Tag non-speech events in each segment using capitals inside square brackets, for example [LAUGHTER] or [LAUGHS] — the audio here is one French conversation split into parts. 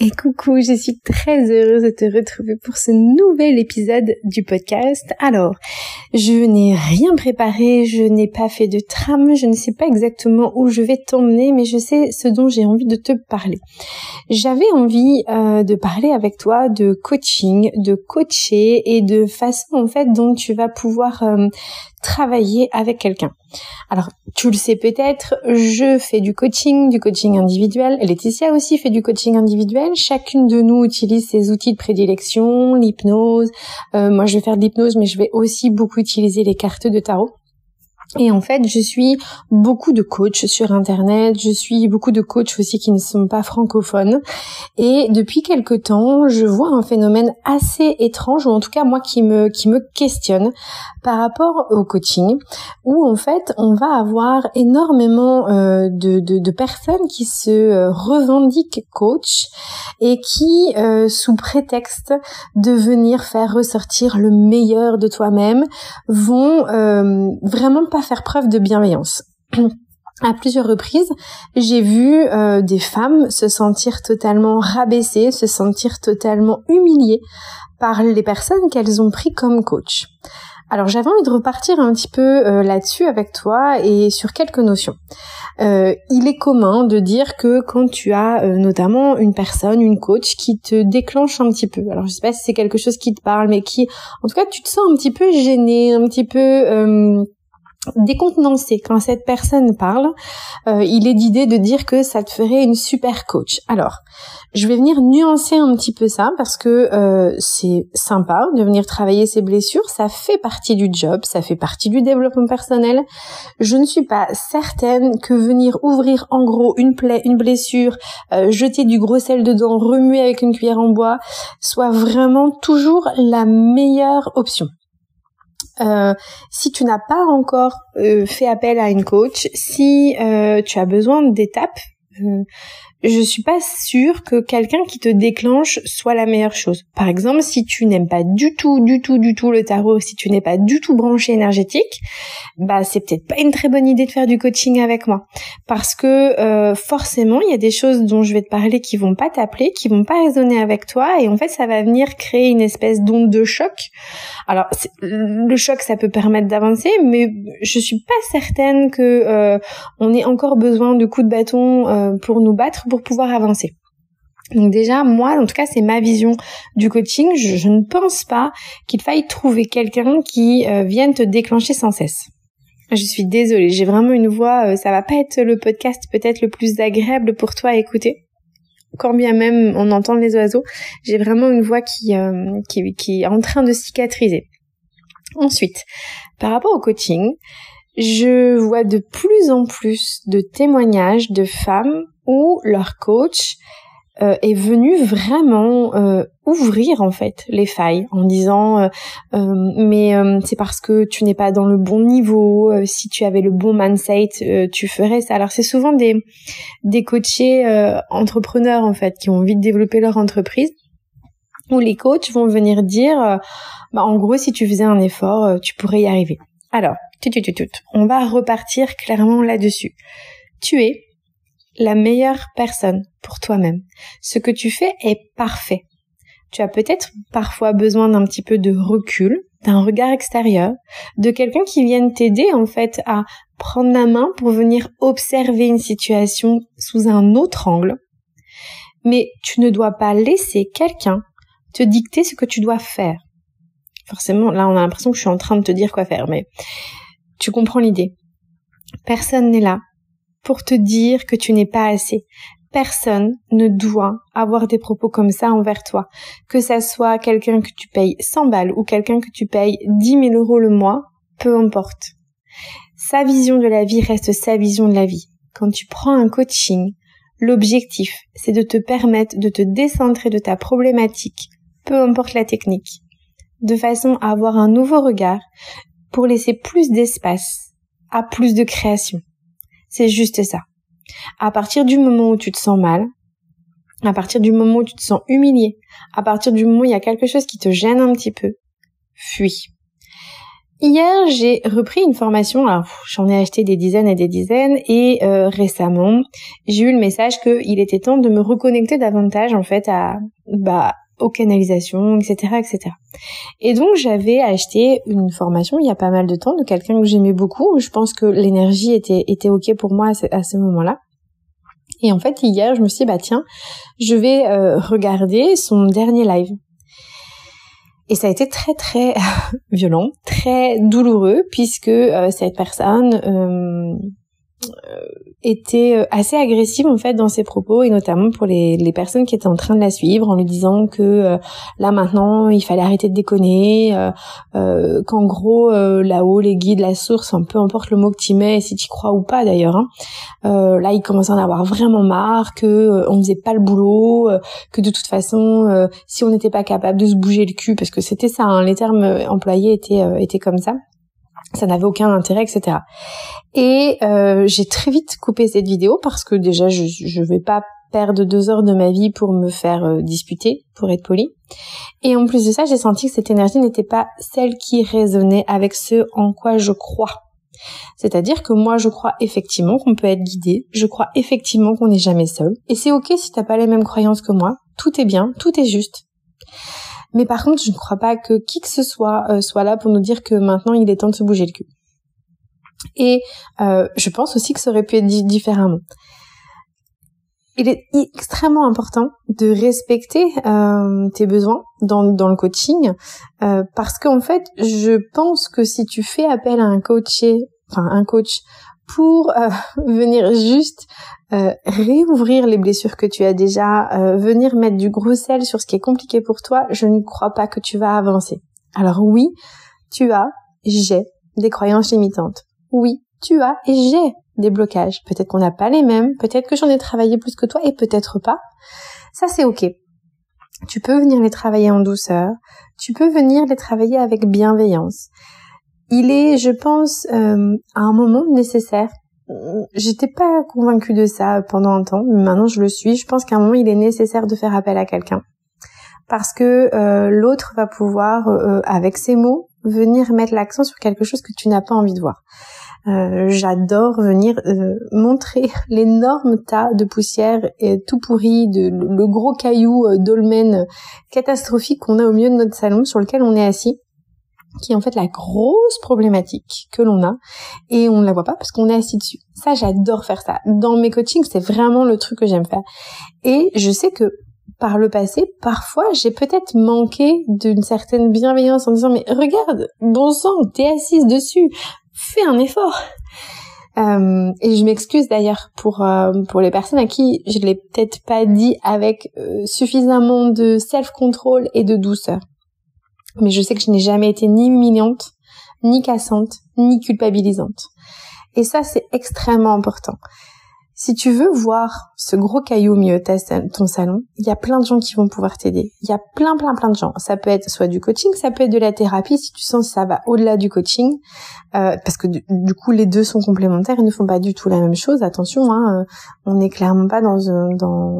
Et coucou, je suis très heureuse de te retrouver pour ce nouvel épisode du podcast. Alors, je n'ai rien préparé, je n'ai pas fait de trame, je ne sais pas exactement où je vais t'emmener, mais je sais ce dont j'ai envie de te parler. J'avais envie euh, de parler avec toi de coaching, de coacher et de façon en fait dont tu vas pouvoir euh, travailler avec quelqu'un. Alors, tu le sais peut-être, je fais du coaching, du coaching individuel. Laetitia aussi fait du coaching individuel. Chacune de nous utilise ses outils de prédilection, l'hypnose. Euh, moi, je vais faire de l'hypnose, mais je vais aussi beaucoup utiliser les cartes de tarot. Et en fait, je suis beaucoup de coachs sur Internet, je suis beaucoup de coachs aussi qui ne sont pas francophones. Et depuis quelque temps, je vois un phénomène assez étrange, ou en tout cas moi qui me, qui me questionne par rapport au coaching, où en fait on va avoir énormément euh, de, de, de, personnes qui se euh, revendiquent coach et qui, euh, sous prétexte de venir faire ressortir le meilleur de toi-même, vont vraiment faire preuve de bienveillance. [CLEARS THROAT] à plusieurs reprises, j'ai vu euh, des femmes se sentir totalement rabaissées, se sentir totalement humiliées par les personnes qu'elles ont pris comme coach. Alors j'avais envie de repartir un petit peu euh, là-dessus avec toi et sur quelques notions. Euh, il est commun de dire que quand tu as notamment une personne, une coach qui te déclenche un petit peu, alors je sais pas si c'est quelque chose qui te parle, mais qui, en tout cas, tu te sens un petit peu gêné, un petit peu décontenancé quand cette personne parle, euh, il est d'idée de dire que ça te ferait une super coach. Alors, je vais venir nuancer un petit peu ça parce que euh, c'est sympa de venir travailler ses blessures, ça fait partie du job, ça fait partie du développement personnel. Je ne suis pas certaine que venir ouvrir en gros une plaie, une blessure, euh, jeter du gros sel dedans, remuer avec une cuillère en bois, soit vraiment toujours la meilleure option. Euh, si tu n'as pas encore euh, fait appel à une coach, si euh, tu as besoin d'étapes, je suis pas sûre que quelqu'un qui te déclenche soit la meilleure chose. Par exemple, si tu n'aimes pas du tout, du tout, du tout le tarot, si tu n'es pas du tout branché énergétique, bah c'est peut-être pas une très bonne idée de faire du coaching avec moi, parce que euh, forcément il y a des choses dont je vais te parler qui vont pas t'appeler, qui vont pas résonner avec toi, et en fait ça va venir créer une espèce d'onde de choc. Alors le choc ça peut permettre d'avancer, mais je suis pas certaine que euh, on ait encore besoin de coups de bâton euh, pour nous battre pour pouvoir avancer. Donc déjà, moi, en tout cas, c'est ma vision du coaching. Je, ne pense pas qu'il faille trouver quelqu'un qui euh, vienne te déclencher sans cesse. Je suis désolée, j'ai vraiment une voix, euh, ça va pas être le podcast peut-être le plus agréable pour toi à écouter. Quand bien même on entend les oiseaux, j'ai vraiment une voix qui, euh, est en train de cicatriser. Ensuite, par rapport au coaching, je vois de plus en plus de témoignages de femmes où leur coach euh, est venu vraiment euh, ouvrir en fait les failles en disant euh, mais c'est parce que tu n'es pas dans le bon niveau si tu avais le bon mindset tu ferais ça. Alors c'est souvent des des coachés entrepreneurs en fait qui ont envie de développer leur entreprise où les coachs vont venir dire bah en gros si tu faisais un effort tu pourrais y arriver. Alors on va repartir clairement là-dessus tu es la meilleure personne pour toi-même. Ce que tu fais est parfait. Tu as peut-être parfois besoin d'un petit peu de recul, d'un regard extérieur, de quelqu'un qui vienne t'aider en fait à prendre la main pour venir observer une situation sous un autre angle. Mais tu ne dois pas laisser quelqu'un te dicter ce que tu dois faire. Forcément, là on a l'impression que je suis en train de te dire quoi faire, mais tu comprends l'idée. Personne n'est là pour te dire que tu n'es pas assez. Personne ne doit avoir des propos comme ça envers toi. Que ça soit quelqu'un que tu payes 100 balles ou quelqu'un que tu payes 10 000 euros le mois, peu importe. Sa vision de la vie reste sa vision de la vie. Quand tu prends un coaching, L'objectif, c'est de te permettre de te décentrer de ta problématique, peu importe la technique, de façon à avoir un nouveau regard pour laisser plus d'espace à plus de création. C'est juste ça. À partir du moment où tu te sens mal, à partir du moment où tu te sens humilié, à partir du moment où il y a quelque chose qui te gêne un petit peu, fuis. Hier, j'ai repris une formation. Alors, j'en ai acheté des dizaines et des dizaines, et euh, récemment, j'ai eu le message qu'il était temps de me reconnecter davantage en fait à bah aux canalisations, etc., etc. Et donc j'avais acheté une formation il y a pas mal de temps de quelqu'un que j'aimais beaucoup. Je pense que l'énergie était était ok pour moi à ce, moment-là. Et en fait hier je me suis dit bah tiens je vais euh, regarder son dernier live. Et ça a été très très [LAUGHS] violent, très douloureux puisque euh, cette personne euh, était euh, assez agressive en fait dans ses propos et notamment pour les, les personnes qui étaient en train de la suivre en lui disant que euh, là maintenant il fallait arrêter de déconner euh, qu'en gros là-haut les guides la source peu importe le mot que tu mets si tu crois ou pas d'ailleurs hein, là il commençait à en avoir vraiment marre que on faisait pas le boulot que de toute façon si on n'était pas capable de se bouger le cul parce que c'était ça hein, les termes employés étaient étaient comme ça ça n'avait aucun intérêt, etc. Et euh, j'ai très vite coupé cette vidéo parce que déjà je je vais pas perdre deux heures de ma vie pour me faire euh, disputer, pour être poli. Et en plus de ça, j'ai senti que cette énergie n'était pas celle qui résonnait avec ce en quoi je crois. C'est-à-dire que moi, je crois effectivement qu'on peut être guidé, je crois effectivement qu'on n'est jamais seul. Et c'est ok si t'as pas les mêmes croyances que moi, tout est bien, tout est juste. Mais par contre, je ne crois pas que qui que ce soit euh, soit là pour nous dire que maintenant il est temps de se bouger le cul. Et euh, je pense aussi que ça aurait pu être dit différemment. Il est extrêmement important de respecter euh, tes besoins dans, dans le coaching parce qu'en fait, je pense que si tu fais appel à un coaché, enfin un coach pour [LAUGHS] venir juste euh, réouvrir les blessures que tu as déjà, euh, venir mettre du gros sel sur ce qui est compliqué pour toi, je ne crois pas que tu vas avancer. Alors oui, tu as, j'ai des croyances limitantes. Oui, tu as et j'ai des blocages. Peut-être qu'on n'a pas les mêmes, peut-être que j'en ai travaillé plus que toi et peut-être pas. Ça c'est ok. Tu peux venir les travailler en douceur, tu peux venir les travailler avec bienveillance. Il est, je pense, euh, à un moment nécessaire j'étais pas convaincue de ça pendant un temps, mais maintenant je le suis. Je pense qu'à un moment il est nécessaire de faire appel à quelqu'un parce que euh, l'autre va pouvoir, euh, avec ses mots, venir mettre l'accent sur quelque chose que tu n'as pas envie de voir. Euh, j'adore venir montrer [LAUGHS] l'énorme tas de poussière et tout pourri, de, le gros caillou dolmen catastrophique qu'on a au milieu de notre salon sur lequel on est assis qui est en fait la grosse problématique que l'on a et on ne la voit pas parce qu'on est assis dessus. Ça, j'adore faire ça. Dans mes coachings, c'est vraiment le truc que j'aime faire. Et je sais que par le passé, parfois, j'ai peut-être manqué d'une certaine bienveillance en disant mais regarde, bon sang, t'es assise dessus, fais un effort. Euh, et je m'excuse d'ailleurs pour euh, pour les personnes à qui je l'ai peut-être pas dit avec euh, suffisamment de self-control et de douceur mais je sais que je n'ai jamais été ni humiliante, ni cassante, ni culpabilisante. Et ça, c'est extrêmement important. Si tu veux voir ce gros caillou au milieu de ton salon, il y a plein de gens qui vont pouvoir t'aider. Il y a plein, plein, plein de gens. Ça peut être soit du coaching, ça peut être de la thérapie si tu sens que ça va au-delà du coaching, euh, parce que du, coup les deux sont complémentaires, ils ne font pas du tout la même chose. Attention, hein, euh, on n'est clairement pas dans,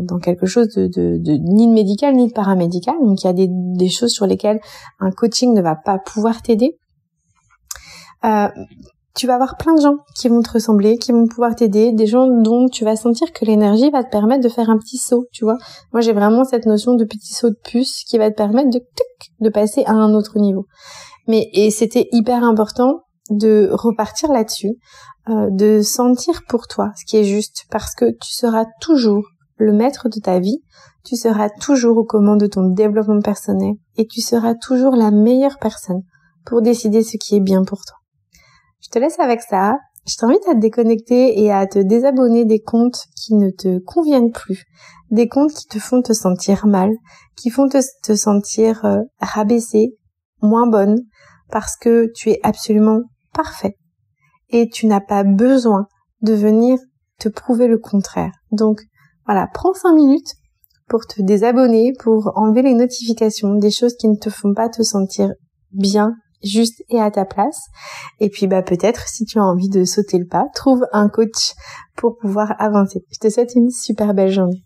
dans quelque chose de, ni de médical ni de paramédical. Donc il y a des, choses sur lesquelles un coaching ne va pas pouvoir t'aider. Euh, tu vas avoir plein de gens qui vont te ressembler, qui vont pouvoir t'aider, des gens dont tu vas sentir que l'énergie va te permettre de faire un petit saut, tu vois. Moi, j'ai vraiment cette notion de petit saut de puce qui va te permettre de de passer à un autre niveau. Mais et c'était hyper important de repartir là-dessus, euh, de sentir pour toi ce qui est juste, parce que tu seras toujours le maître de ta vie, tu seras toujours aux commandes de ton développement personnel et tu seras toujours la meilleure personne pour décider ce qui est bien pour toi. Je te laisse avec ça. Je t'invite à te déconnecter et à te désabonner des comptes qui ne te conviennent plus, des comptes qui te font te sentir mal, qui font te, sentir euh, rabaissé, moins bonne, parce que tu es absolument parfait et tu n'as pas besoin de venir te prouver le contraire. Donc Voilà, prends 5 minutes pour te désabonner, pour enlever les notifications, des choses qui ne te font pas te sentir bien, juste et à ta place. Et puis bah peut-être si tu as envie de sauter le pas, trouve un coach pour pouvoir avancer. Je te souhaite une super belle journée.